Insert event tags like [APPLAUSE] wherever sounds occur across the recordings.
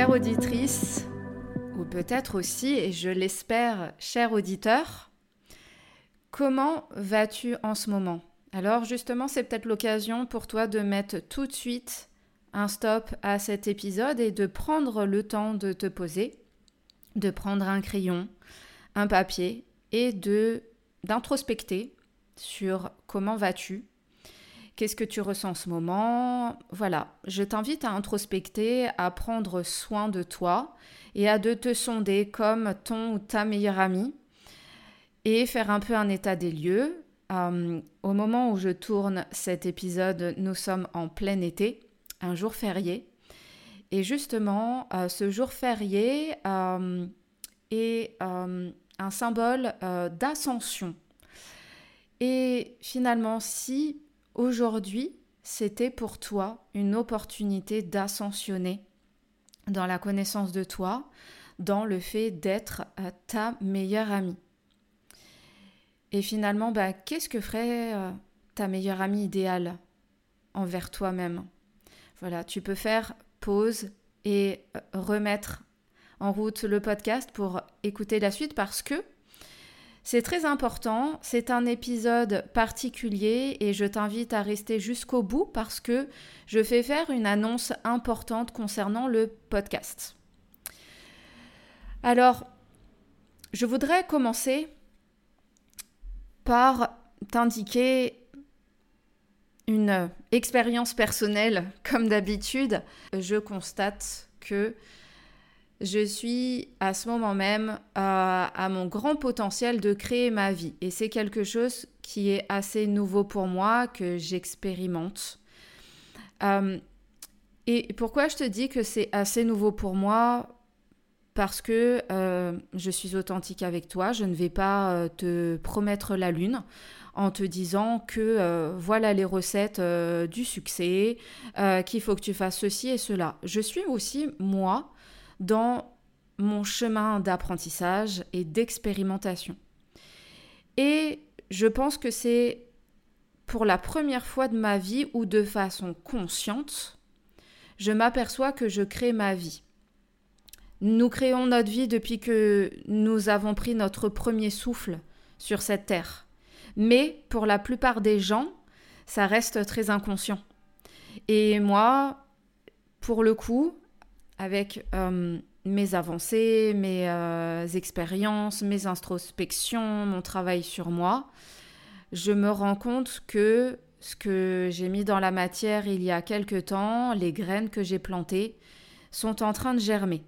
Chère auditrice, ou peut-être aussi, et je l'espère, cher auditeur, comment vas-tu en ce moment? Alors justement, c'est peut-être l'occasion pour toi de mettre tout de suite un stop à cet épisode et de prendre le temps de te poser, de prendre un crayon, un papier et de d'introspecter sur comment vas-tu Qu'est-ce que tu ressens en ce moment? Voilà, je t'invite à introspecter, à prendre soin de toi et à de te sonder comme ton ou ta meilleure amie et faire un peu un état des lieux. Euh, au moment où je tourne cet épisode, nous sommes en plein été, un jour férié. Et justement, euh, ce jour férié euh, est un symbole d'ascension. Et finalement, si aujourd'hui, c'était pour toi une opportunité d'ascensionner dans la connaissance de toi, dans le fait d'être euh, ta meilleure amie. Et finalement, bah, qu'est-ce que ferait euh, ta meilleure amie idéale envers toi-même? Voilà, tu peux faire pause et euh, remettre en route le podcast pour écouter la suite parce que c'est très important, c'est un épisode particulier et je t'invite à rester jusqu'au bout parce que je fais faire une annonce importante concernant le podcast. Alors, je voudrais commencer par t'indiquer une expérience personnelle. Comme d'habitude, je constate que je suis à ce moment même à, mon grand potentiel de créer ma vie. Et c'est quelque chose qui est assez nouveau pour moi, que j'expérimente. Euh, et pourquoi je te dis que c'est assez nouveau pour moi? Parce que euh, je suis authentique avec toi, je ne vais pas euh, te promettre la lune en te disant que voilà les recettes du succès, qu'il faut que tu fasses ceci et cela. Je suis aussi moi dans mon chemin d'apprentissage et d'expérimentation. Et je pense que c'est pour la première fois de ma vie où de façon consciente, je m'aperçois que je crée ma vie. Nous créons notre vie depuis que nous avons pris notre premier souffle sur cette terre. Mais pour la plupart des gens, ça reste très inconscient. Et moi, pour le coup, avec euh, mes avancées, mes euh, expériences, mes introspections, mon travail sur moi, je me rends compte que ce que j'ai mis dans la matière il y a quelque temps, les graines que j'ai plantées, sont en train de germer.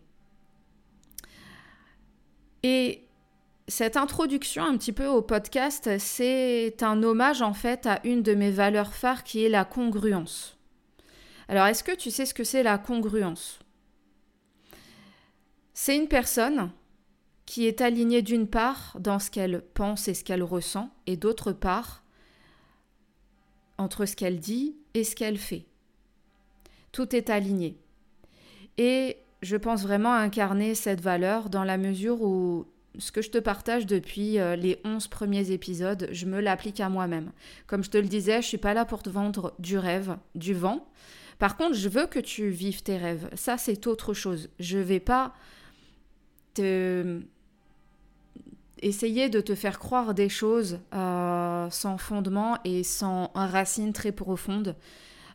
Et cette introduction un petit peu au podcast, c'est un hommage en fait à une de mes valeurs phares qui est la congruence. Alors est-ce que tu sais ce que c'est la congruence? C'est une personne qui est alignée d'une part dans ce qu'elle pense et ce qu'elle ressent, et d'autre part entre ce qu'elle dit et ce qu'elle fait. Tout est aligné. Et je pense vraiment incarner cette valeur dans la mesure où ce que je te partage depuis euh, les 11 premiers épisodes, je me l'applique à moi-même. Comme je te le disais, je suis pas là pour te vendre du rêve, du vent. Par contre, je veux que tu vives tes rêves. Ça, c'est autre chose. Je vais pas essayer de te faire croire des choses euh, sans fondement et sans racine très profonde.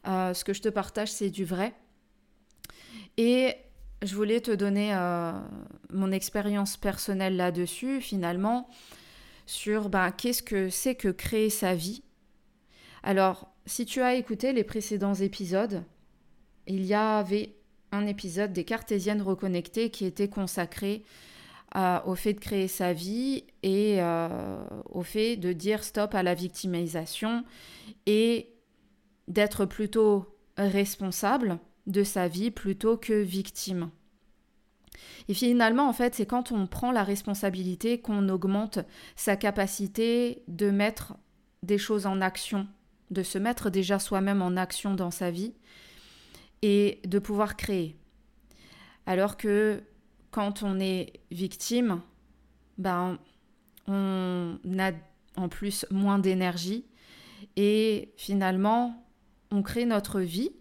Euh, ce que je te partage, c'est du vrai. Et je voulais te donner euh, mon expérience personnelle là-dessus, finalement, sur ben, qu'est-ce que c'est que créer sa vie. Alors, si tu as écouté les précédents épisodes, il y avait un épisode des Cartésiennes reconnectées qui était consacré au fait de créer sa vie et euh, au fait de dire stop à la victimisation et d'être plutôt responsable de sa vie plutôt que victime. Et finalement, en fait, c'est quand on prend la responsabilité qu'on augmente sa capacité de mettre des choses en action, de se mettre déjà soi-même en action dans sa vie et de pouvoir créer. Alors que quand on est victime, ben, on a en plus moins d'énergie et finalement, on crée notre vie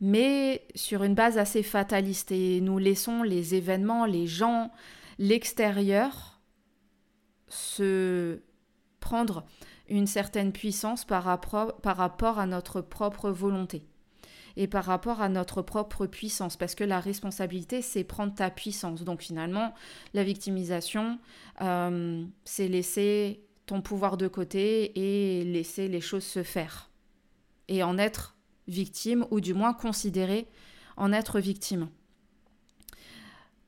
mais sur une base assez fataliste. Et nous laissons les événements, les gens, l'extérieur se prendre une certaine puissance par rapport, par rapport à notre propre volonté et par rapport à notre propre puissance, parce que la responsabilité, c'est prendre ta puissance. Donc finalement, la victimisation, euh, c'est laisser ton pouvoir de côté et laisser les choses se faire et en être victime ou du moins considéré en être victime.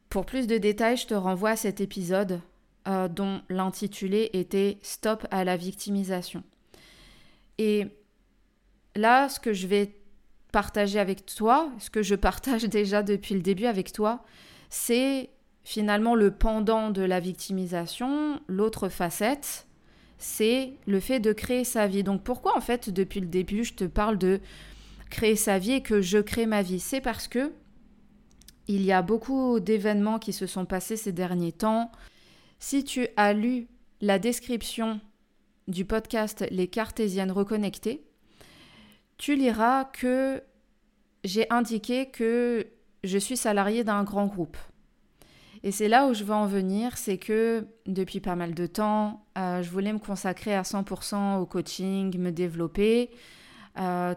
Pour plus de détails, je te renvoie à cet épisode euh, dont l'intitulé était Stop à la victimisation. Et là, ce que je vais partager avec toi, ce que je partage [LAUGHS] déjà depuis le début avec toi, c'est finalement le pendant de la victimisation, l'autre facette, c'est le fait de créer sa vie. Donc pourquoi en fait depuis le début je te parle de créer sa vie et que je crée ma vie? C'est parce que il y a beaucoup d'événements qui se sont passés ces derniers temps. Si tu as lu la description du podcast Les Cartésiennes reconnectées, tu liras que j'ai indiqué que je suis salariée d'un grand groupe. Et c'est là où je veux en venir, c'est que depuis pas mal de temps, euh, je voulais me consacrer à 100% au coaching, me développer,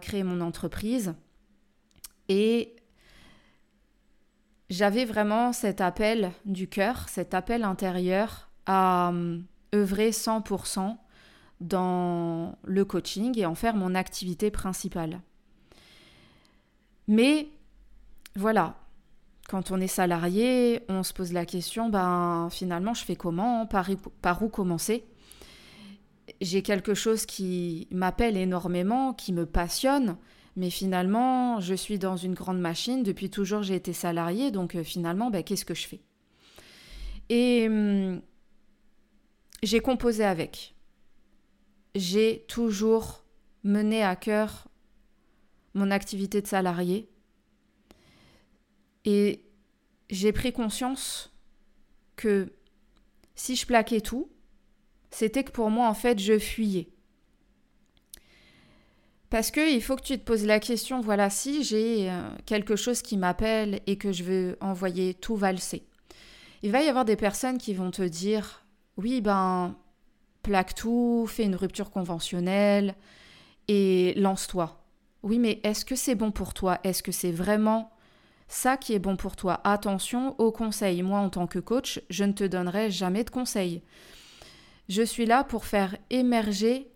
créer mon entreprise. Et j'avais vraiment cet appel du cœur, cet appel intérieur à euh, œuvrer 100% dans le coaching et en faire mon activité principale. Mais voilà, quand on est salarié, on se pose la question, ben finalement je fais comment, par où commencer? J'ai quelque chose qui m'appelle énormément, qui me passionne, mais finalement, je suis dans une grande machine. Depuis toujours, j'ai été salarié, donc euh, finalement, ben, qu'est-ce que je fais? Et hum, j'ai composé avec. J'ai toujours mené à cœur mon activité de salarié. Et j'ai pris conscience que si je plaquais tout, c'était que pour moi, en fait, je fuyais. Parce que il faut que tu te poses la question, voilà, si j'ai euh, quelque chose qui m'appelle et que je veux envoyer tout valser, il va y avoir des personnes qui vont te dire, oui, ben, plaque tout, fais une rupture conventionnelle et lance-toi. Oui, mais est-ce que c'est bon pour toi? Est-ce que c'est vraiment ça qui est bon pour toi? Attention aux conseils. Moi, en tant que coach, je ne te donnerai jamais de conseils. Je suis là pour faire émerger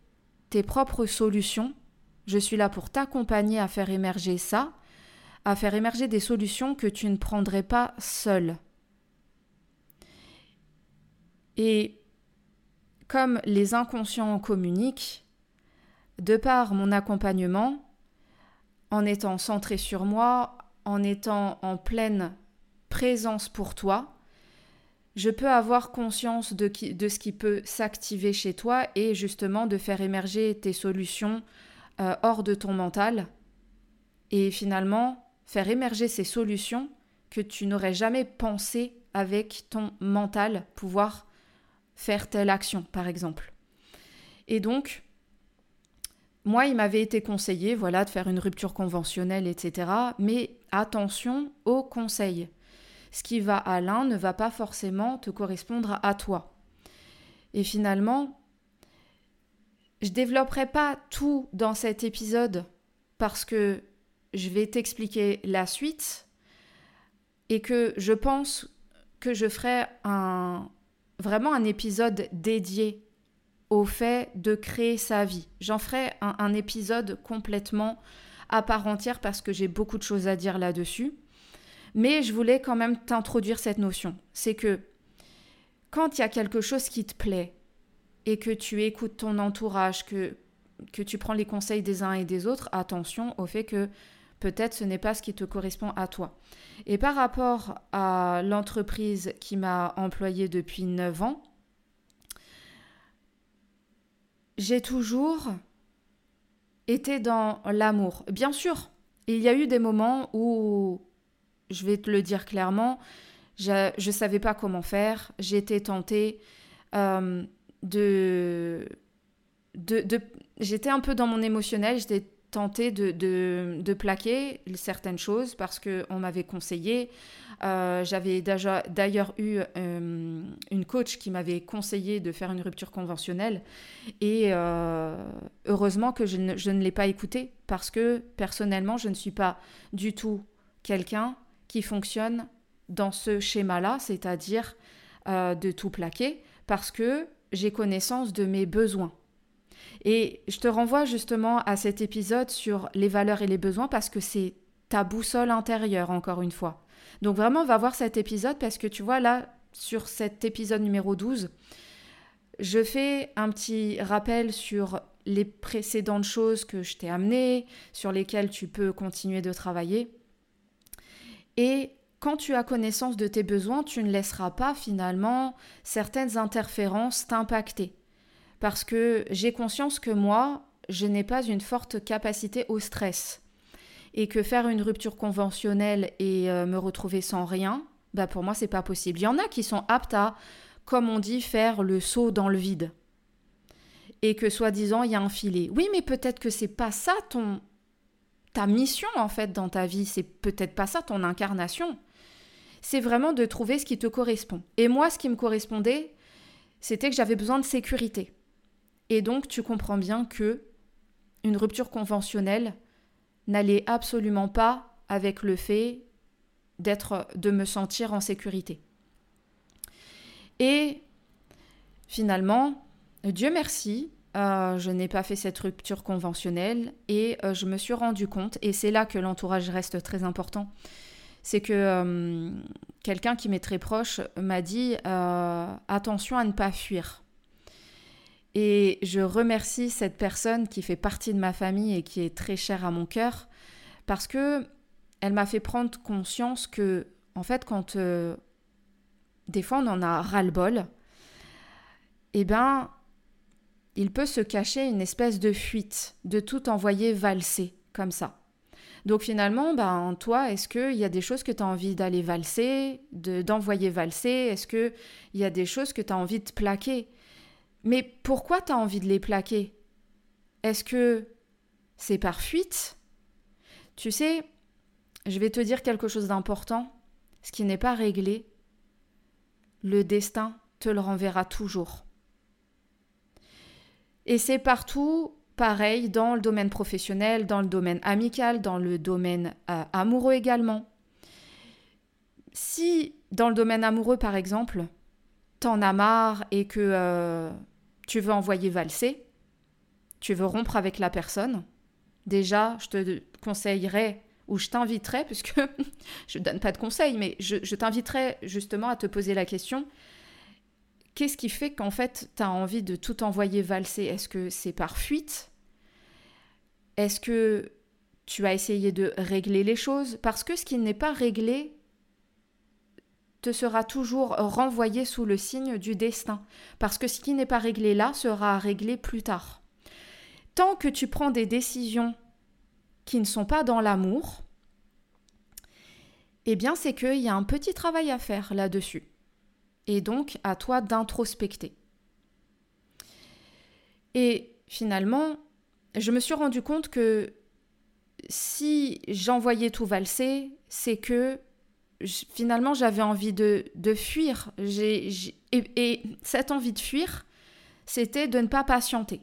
tes propres solutions. Je suis là pour t'accompagner à faire émerger ça, à faire émerger des solutions que tu ne prendrais pas seul. Et comme les inconscients communiquent, de par mon accompagnement, en étant centré sur moi, en étant en pleine présence pour toi, je peux avoir conscience de, ce qui peut s'activer chez toi et justement de faire émerger tes solutions euh, hors de ton mental et finalement faire émerger ces solutions que tu n'aurais jamais pensé avec ton mental pouvoir faire telle action par exemple. Et donc, moi, il m'avait été conseillé, voilà, de faire une rupture conventionnelle, etc. Mais attention aux conseils ce qui va à l'un ne va pas forcément te correspondre à toi. Et finalement, je développerai pas tout dans cet épisode parce que je vais t'expliquer la suite, et que je pense que je ferai un, vraiment un épisode dédié au fait de créer sa vie. J'en ferai un, épisode complètement à part entière parce que j'ai beaucoup de choses à dire là-dessus. Mais je voulais quand même t'introduire cette notion. C'est que quand il y a quelque chose qui te plaît et que tu écoutes ton entourage, que, que tu prends les conseils des uns et des autres, attention au fait que peut-être ce n'est pas ce qui te correspond à toi. Et par rapport à l'entreprise qui m'a employée depuis 9 ans, j'ai toujours été dans l'amour. Bien sûr, il y a eu des moments où, je vais te le dire clairement, je ne savais pas comment faire. J'étais tentée euh, de, J'étais un peu dans mon émotionnel, tentée de, de, plaquer certaines choses parce qu'on m'avait conseillé. Euh, j'avais d'ailleurs eu euh, une coach qui m'avait conseillé de faire une rupture conventionnelle et euh, heureusement que je ne, je ne l'ai pas écoutée parce que personnellement je ne suis pas du tout quelqu'un qui fonctionne dans ce schéma-là, c'est-à-dire de tout plaquer parce que j'ai connaissance de mes besoins. Et je te renvoie justement à cet épisode sur les valeurs et les besoins parce que c'est ta boussole intérieure, encore une fois. Donc vraiment, va voir cet épisode parce que tu vois, là, sur cet épisode numéro 12, je fais un petit rappel sur les précédentes choses que je t'ai amenées, sur lesquelles tu peux continuer de travailler. Et quand tu as connaissance de tes besoins, tu ne laisseras pas finalement certaines interférences t'impacter parce que j'ai conscience que moi, je n'ai pas une forte capacité au stress. Et que faire une rupture conventionnelle et euh, me retrouver sans rien, bah pour moi, c'est pas possible. Il y en a qui sont aptes à, comme on dit, faire le saut dans le vide. Et que soi-disant, il y a un filet. Oui, mais peut-être que c'est pas ça ton ta mission en fait dans ta vie, c'est peut-être pas ça ton incarnation. C'est vraiment de trouver ce qui te correspond. Et moi, ce qui me correspondait, c'était que j'avais besoin de sécurité. Et donc tu comprends bien que une rupture conventionnelle n'allait absolument pas avec le fait d'être de me sentir en sécurité. Et finalement, Dieu merci, euh, je n'ai pas fait cette rupture conventionnelle et euh, je me suis rendu compte, et c'est là que l'entourage reste très important, c'est que euh, quelqu'un qui m'est très proche m'a dit attention à ne pas fuir. Et je remercie cette personne qui fait partie de ma famille et qui est très chère à mon cœur parce que elle m'a fait prendre conscience que, en fait, quand euh, des fois on en a ras-le-bol, eh ben, il peut se cacher une espèce de fuite, de tout envoyer valser comme ça. Donc finalement, ben, toi, est-ce qu'il y a des choses que tu as envie d'aller valser, d'envoyer valser? Est-ce qu'il y a des choses que tu as envie de plaquer? Mais pourquoi tu as envie de les plaquer? Est-ce que c'est par fuite? Tu sais, je vais te dire quelque chose d'important. Ce qui n'est pas réglé, le destin te le renverra toujours. Et c'est partout pareil dans le domaine professionnel, dans le domaine amical, dans le domaine euh, amoureux également. Si dans le domaine amoureux, par exemple, t'en as marre et que euh, tu veux envoyer valser, tu veux rompre avec la personne, déjà, je te conseillerais ou je t'inviterais, [LAUGHS] puisque je ne donne pas de conseils, mais je, je t'inviterais justement à te poser la question, qu'est-ce qui fait qu'en fait, tu as envie de tout envoyer valser? Est-ce que c'est par fuite? Est-ce que tu as essayé de régler les choses? Parce que ce qui n'est pas réglé sera toujours renvoyé sous le signe du destin, parce que ce qui n'est pas réglé là sera réglé plus tard. Tant que tu prends des décisions qui ne sont pas dans l'amour, eh bien c'est qu'il y a un petit travail à faire là-dessus. Et donc à toi d'introspecter. Et finalement, je me suis rendu compte que si j'envoyais tout valser, c'est que finalement, j'avais envie de, fuir. et, cette envie de fuir, c'était de ne pas patienter.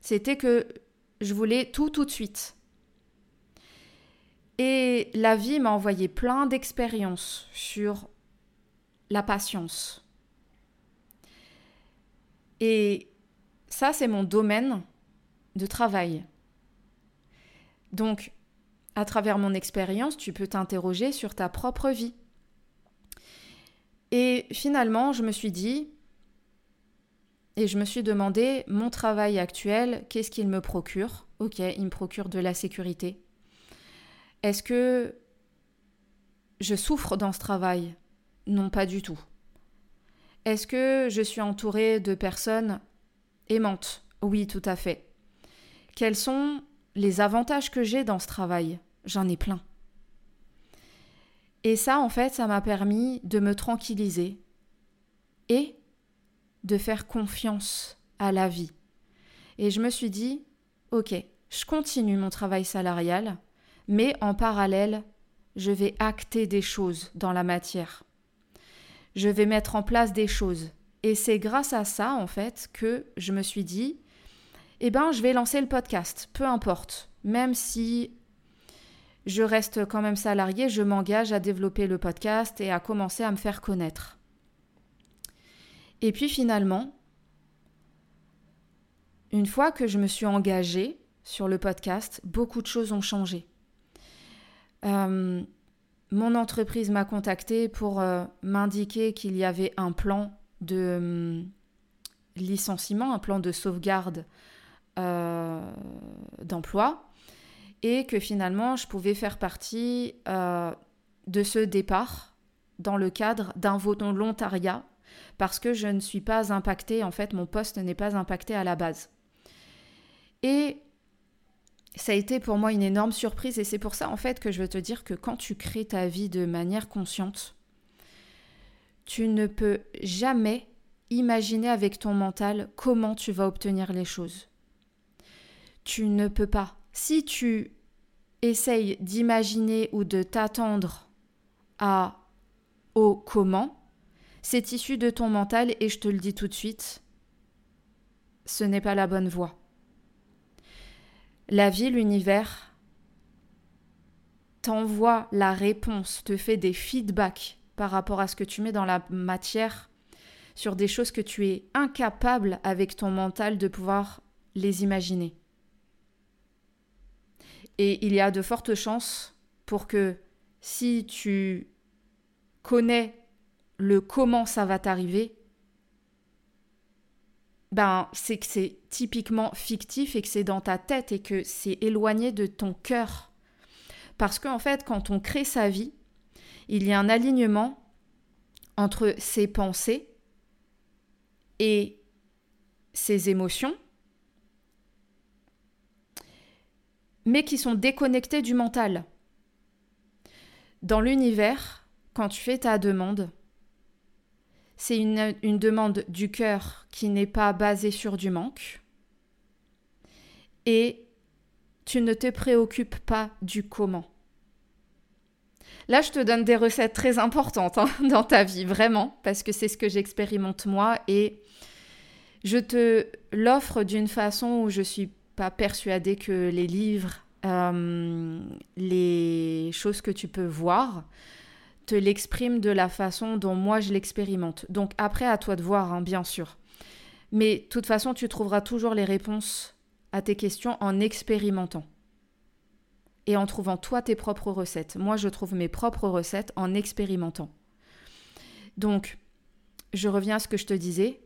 C'était que je voulais tout tout de suite. Et la vie m'a envoyé plein d'expériences sur la patience. Et ça, c'est mon domaine de travail. Donc, à travers mon expérience, tu peux t'interroger sur ta propre vie. Et finalement, je me suis dit, et je me suis demandé, mon travail actuel, qu'est-ce qu'il me procure? Ok, il me procure de la sécurité. Est-ce que je souffre dans ce travail? Non, pas du tout. Est-ce que je suis entourée de personnes aimantes? Oui, tout à fait. Quels sont les avantages que j'ai dans ce travail? J'en ai plein. Et ça, en fait, ça m'a permis de me tranquilliser et de faire confiance à la vie. Et je me suis dit, ok, je continue mon travail salarial, mais en parallèle, je vais acter des choses dans la matière. Je vais mettre en place des choses. Et c'est grâce à ça, en fait, que je me suis dit, eh ben, je vais lancer le podcast, peu importe. Même si je reste quand même salarié, je m'engage à développer le podcast et à commencer à me faire connaître. Et puis finalement, une fois que je me suis engagée sur le podcast, beaucoup de choses ont changé. Euh, mon entreprise m'a contacté pour euh, m'indiquer qu'il y avait un plan de hum, licenciement, un plan de sauvegarde euh, d'emploi et que finalement je pouvais faire partie euh, de ce départ dans le cadre d'un volontariat parce que je ne suis pas impactée, en fait mon poste n'est pas impacté à la base. Et ça a été pour moi une énorme surprise et c'est pour ça en fait que je veux te dire que quand tu crées ta vie de manière consciente, tu ne peux jamais imaginer avec ton mental comment tu vas obtenir les choses. Tu ne peux pas. Si tu essayes d'imaginer ou de t'attendre à au comment, c'est issu de ton mental et je te le dis tout de suite, ce n'est pas la bonne voie. La vie, l'univers t'envoie la réponse, te fait des feedbacks par rapport à ce que tu mets dans la matière sur des choses que tu es incapable avec ton mental de pouvoir les imaginer. Et il y a de fortes chances pour que si tu connais le comment ça va t'arriver, ben c'est que c'est typiquement fictif et que c'est dans ta tête et que c'est éloigné de ton cœur. Parce qu'en fait, quand on crée sa vie, il y a un alignement entre ses pensées et ses émotions mais qui sont déconnectés du mental. Dans l'univers, quand tu fais ta demande, c'est une, demande du cœur qui n'est pas basée sur du manque. Et tu ne te préoccupes pas du comment. Là, je te donne des recettes très importantes hein, [LAUGHS] dans ta vie, vraiment, parce que c'est ce que j'expérimente moi et je te l'offre d'une façon où je suis pas persuadée que les livres, euh, les choses que tu peux voir, te l'expriment de la façon dont moi je l'expérimente. Donc après, à toi de voir, hein, bien sûr. Mais de toute façon, tu trouveras toujours les réponses à tes questions en expérimentant et en trouvant toi tes propres recettes. Moi, je trouve mes propres recettes en expérimentant. Donc, je reviens à ce que je te disais.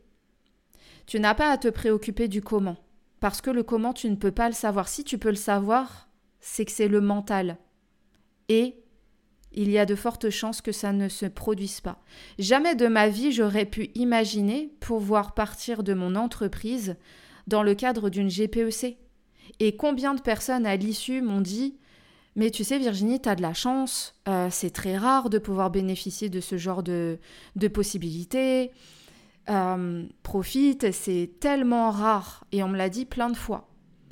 Tu n'as pas à te préoccuper du comment. Parce que le comment, tu ne peux pas le savoir. Si tu peux le savoir, c'est que c'est le mental. Et il y a de fortes chances que ça ne se produise pas. Jamais de ma vie j'aurais pu imaginer pouvoir partir de mon entreprise dans le cadre d'une GPEC. Et combien de personnes à l'issue m'ont dit mais tu sais, Virginie, tu as de la chance, euh, c'est très rare de pouvoir bénéficier de ce genre de, de possibilités. Euh, profite, c'est tellement rare. Et on me l'a dit plein de fois.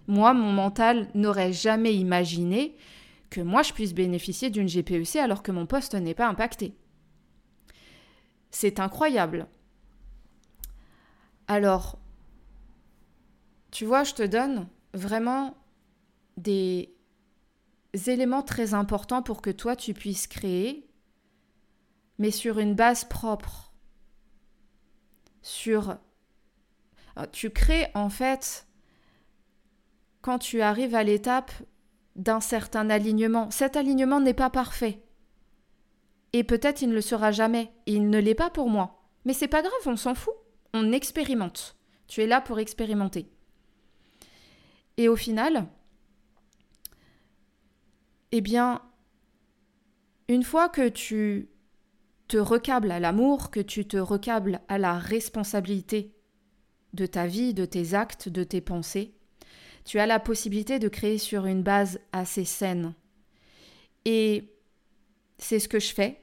Moi, mon mental n'aurait jamais imaginé que moi je puisse bénéficier d'une GPEC alors que mon poste n'est pas impacté. C'est incroyable. Alors, tu vois, je te donne vraiment des, éléments très importants pour que toi tu puisses créer, mais sur une base propre. Sur. Tu crées en fait quand tu arrives à l'étape d'un certain alignement. Cet alignement n'est pas parfait. Et peut-être il ne le sera jamais. Il ne l'est pas pour moi. Mais c'est pas grave, on s'en fout. On expérimente. Tu es là pour expérimenter. Et au final, eh bien, une fois que tu te recables à l'amour, que tu te recables à la responsabilité de ta vie, de tes actes, de tes pensées, tu as la possibilité de créer sur une base assez saine. Et c'est ce que je fais.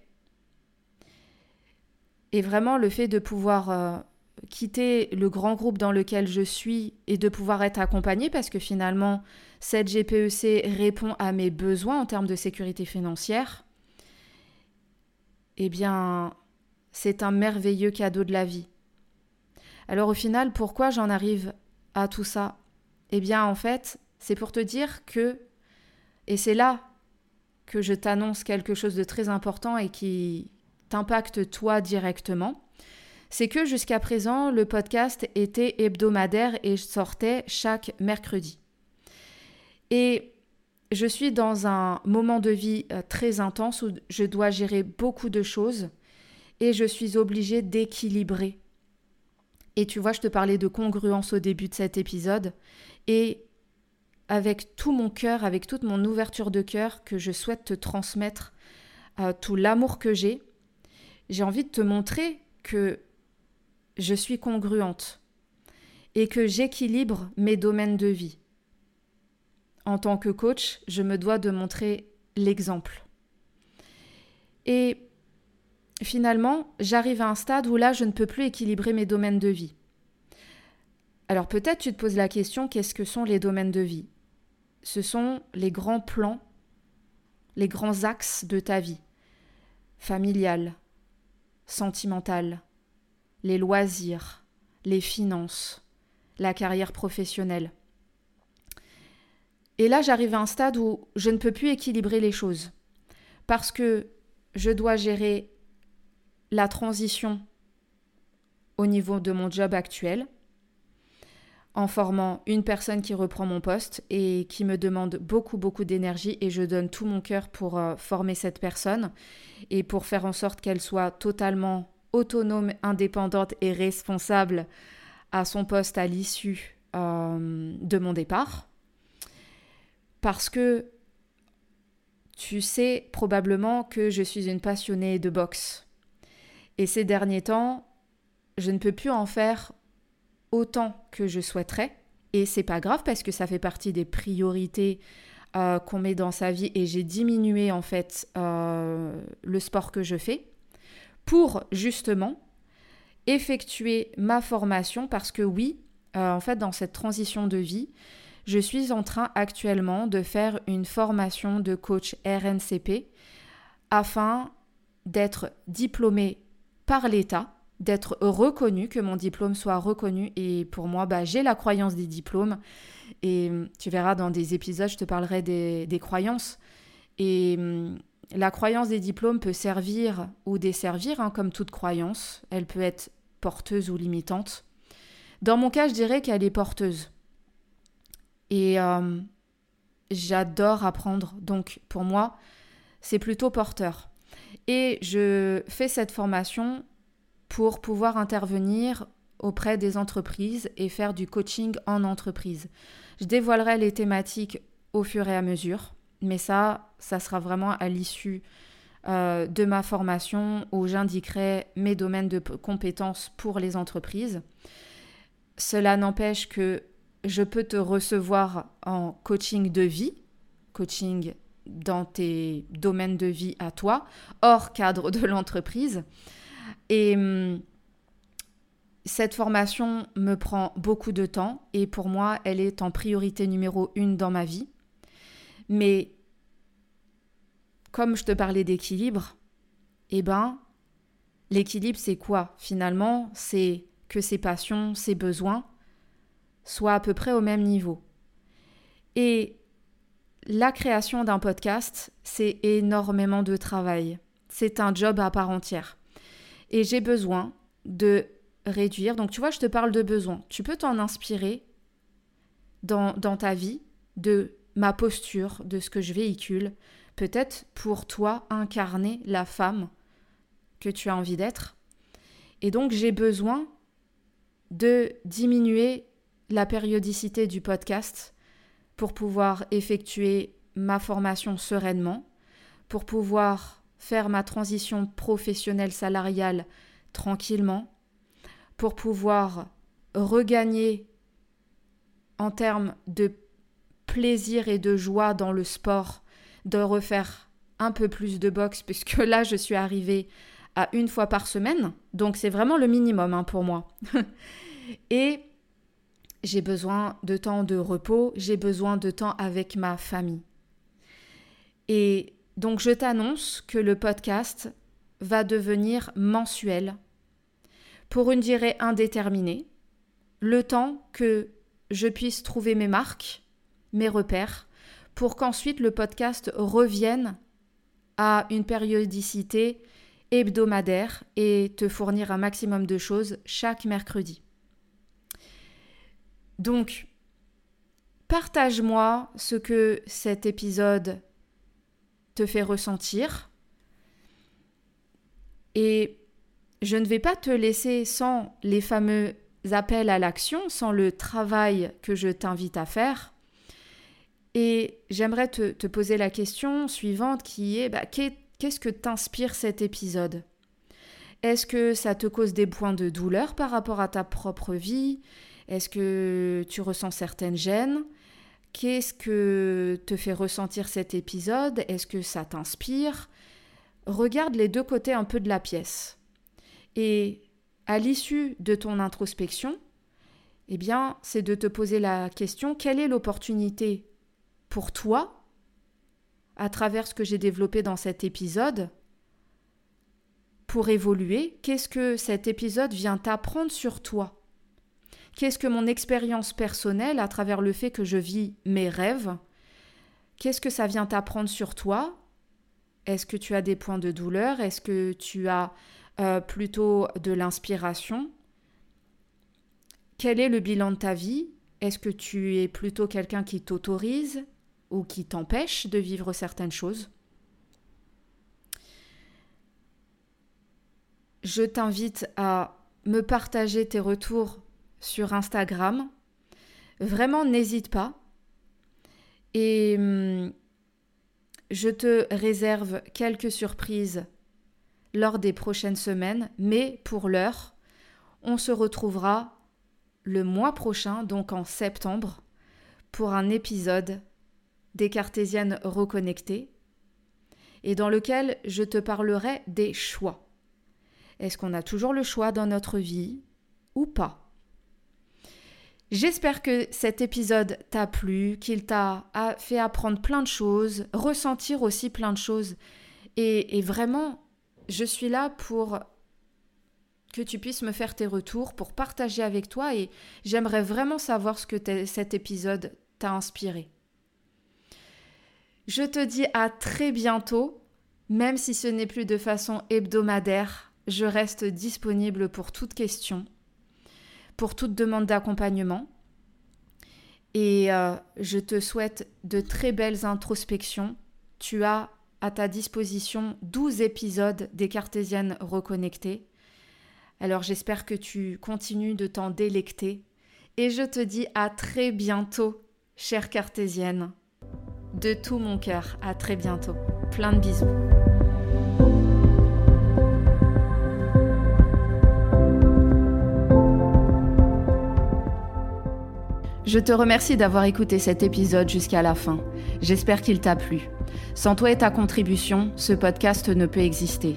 Et vraiment, le fait de pouvoir euh, quitter le grand groupe dans lequel je suis et de pouvoir être accompagnée, parce que finalement, cette GPEC répond à mes besoins en termes de sécurité financière, eh bien, c'est un merveilleux cadeau de la vie. Alors au final, pourquoi j'en arrive à tout ça? Eh bien, en fait, c'est pour te dire que, et c'est là que je t'annonce quelque chose de très important et qui t'impacte toi directement, c'est que jusqu'à présent, le podcast était hebdomadaire et sortait chaque mercredi. Et je suis dans un moment de vie euh, très intense où je dois gérer beaucoup de choses et je suis obligée d'équilibrer. Et tu vois, je te parlais de congruence au début de cet épisode et avec tout mon cœur, avec toute mon ouverture de cœur que je souhaite te transmettre euh, tout l'amour que j'ai, j'ai envie de te montrer que je suis congruente et que j'équilibre mes domaines de vie. En tant que coach, je me dois de montrer l'exemple. Et finalement, j'arrive à un stade où là, je ne peux plus équilibrer mes domaines de vie. Alors peut-être tu te poses la question, qu'est-ce que sont les domaines de vie? Ce sont les grands plans, les grands axes de ta vie, familial, sentimental, les loisirs, les finances, la carrière professionnelle. Et là, j'arrive à un stade où je ne peux plus équilibrer les choses parce que je dois gérer la transition au niveau de mon job actuel en formant une personne qui reprend mon poste et qui me demande beaucoup beaucoup d'énergie et je donne tout mon cœur pour euh, former cette personne et pour faire en sorte qu'elle soit totalement autonome, indépendante et responsable à son poste à l'issue euh, de mon départ. Parce que tu sais probablement que je suis une passionnée de boxe. Et ces derniers temps, je ne peux plus en faire autant que je souhaiterais. Et c'est pas grave parce que ça fait partie des priorités euh, qu'on met dans sa vie et j'ai diminué en fait euh, le sport que je fais pour justement effectuer ma formation parce que oui, euh, en fait, dans cette transition de vie, je suis en train actuellement de faire une formation de coach RNCP afin d'être diplômée par l'État, d'être reconnu, que mon diplôme soit reconnu. Et pour moi, bah, j'ai la croyance des diplômes. Et tu verras dans des épisodes, je te parlerai des, croyances. Et la croyance des diplômes peut servir ou desservir, hein, comme toute croyance. Elle peut être porteuse ou limitante. Dans mon cas, je dirais qu'elle est porteuse. Et euh, j'adore apprendre. Donc pour moi, c'est plutôt porteur. Et je fais cette formation pour pouvoir intervenir auprès des entreprises et faire du coaching en entreprise. Je dévoilerai les thématiques au fur et à mesure. Mais ça, ça sera vraiment à l'issue euh, de ma formation où j'indiquerai mes domaines de compétences pour les entreprises. Cela n'empêche que je peux te recevoir en coaching de vie, coaching dans tes domaines de vie à toi, hors cadre de l'entreprise. Et hum, cette formation me prend beaucoup de temps et pour moi, elle est en priorité numéro une dans ma vie. Mais comme je te parlais d'équilibre, eh ben, l'équilibre, c'est quoi Finalement, c'est que ses passions, ses besoins soient à peu près au même niveau. Et la création d'un podcast, c'est énormément de travail. C'est un job à part entière. Et j'ai besoin de réduire. Donc tu vois, je te parle de besoin. Tu peux t'en inspirer dans, dans ta vie de ma posture, de ce que je véhicule, peut-être pour toi incarner la femme que tu as envie d'être. Et donc j'ai besoin de diminuer la périodicité du podcast pour pouvoir effectuer ma formation sereinement, pour pouvoir faire ma transition professionnelle salariale tranquillement, pour pouvoir regagner en termes de plaisir et de joie dans le sport, de refaire un peu plus de boxe, [LAUGHS] puisque là je suis arrivée à une fois par semaine, donc c'est vraiment le minimum hein, pour moi. [LAUGHS] et j'ai besoin de temps de repos, j'ai besoin de temps avec ma famille. Et donc je t'annonce que le podcast va devenir mensuel pour une durée indéterminée, le temps que je puisse trouver mes marques, mes repères, pour qu'ensuite le podcast revienne à une périodicité hebdomadaire et te fournir un maximum de choses chaque mercredi. Donc, partage-moi ce que cet épisode te fait ressentir. Et je ne vais pas te laisser sans les fameux appels à l'action, sans le travail que je t'invite à faire. Et j'aimerais te, poser la question suivante qui est bah, qu'est-ce que t'inspire cet épisode? Est-ce que ça te cause des points de douleur par rapport à ta propre vie? Est-ce que tu ressens certaines gênes? Qu'est-ce que te fait ressentir cet épisode? Est-ce que ça t'inspire? Regarde les deux côtés un peu de la pièce. Et à l'issue de ton introspection, eh bien, c'est de te poser la question quelle est l'opportunité pour toi, à travers ce que j'ai développé dans cet épisode, pour évoluer? Qu'est-ce que cet épisode vient t'apprendre sur toi? Qu'est-ce que mon expérience personnelle, à travers le fait que je vis mes rêves, qu'est-ce que ça vient t'apprendre sur toi? Est-ce que tu as des points de douleur? Est-ce que tu as euh, plutôt de l'inspiration? Quel est le bilan de ta vie? Est-ce que tu es plutôt quelqu'un qui t'autorise ou qui t'empêche de vivre certaines choses? Je t'invite à me partager tes retours sur Instagram. Vraiment, n'hésite pas. Et hum, je te réserve quelques surprises lors des prochaines semaines, mais pour l'heure, on se retrouvera le mois prochain, donc en septembre, pour un épisode des Cartésiennes reconnectées, et dans lequel je te parlerai des choix. Est-ce qu'on a toujours le choix dans notre vie ou pas? J'espère que cet épisode t'a plu, qu'il t'a fait apprendre plein de choses, ressentir aussi plein de choses. Et, vraiment, je suis là pour que tu puisses me faire tes retours, pour partager avec toi. Et j'aimerais vraiment savoir ce que cet épisode t'a inspiré. Je te dis à très bientôt, même si ce n'est plus de façon hebdomadaire, je reste disponible pour toute question pour toute demande d'accompagnement. Et euh, je te souhaite de très belles introspections. Tu as à ta disposition 12 épisodes des Cartésiennes reconnectées. Alors j'espère que tu continues de t'en délecter. Et je te dis à très bientôt, chère Cartésienne. De tout mon cœur, à très bientôt. Plein de bisous. Je te remercie d'avoir écouté cet épisode jusqu'à la fin. J'espère qu'il t'a plu. Sans toi et ta contribution, ce podcast ne peut exister.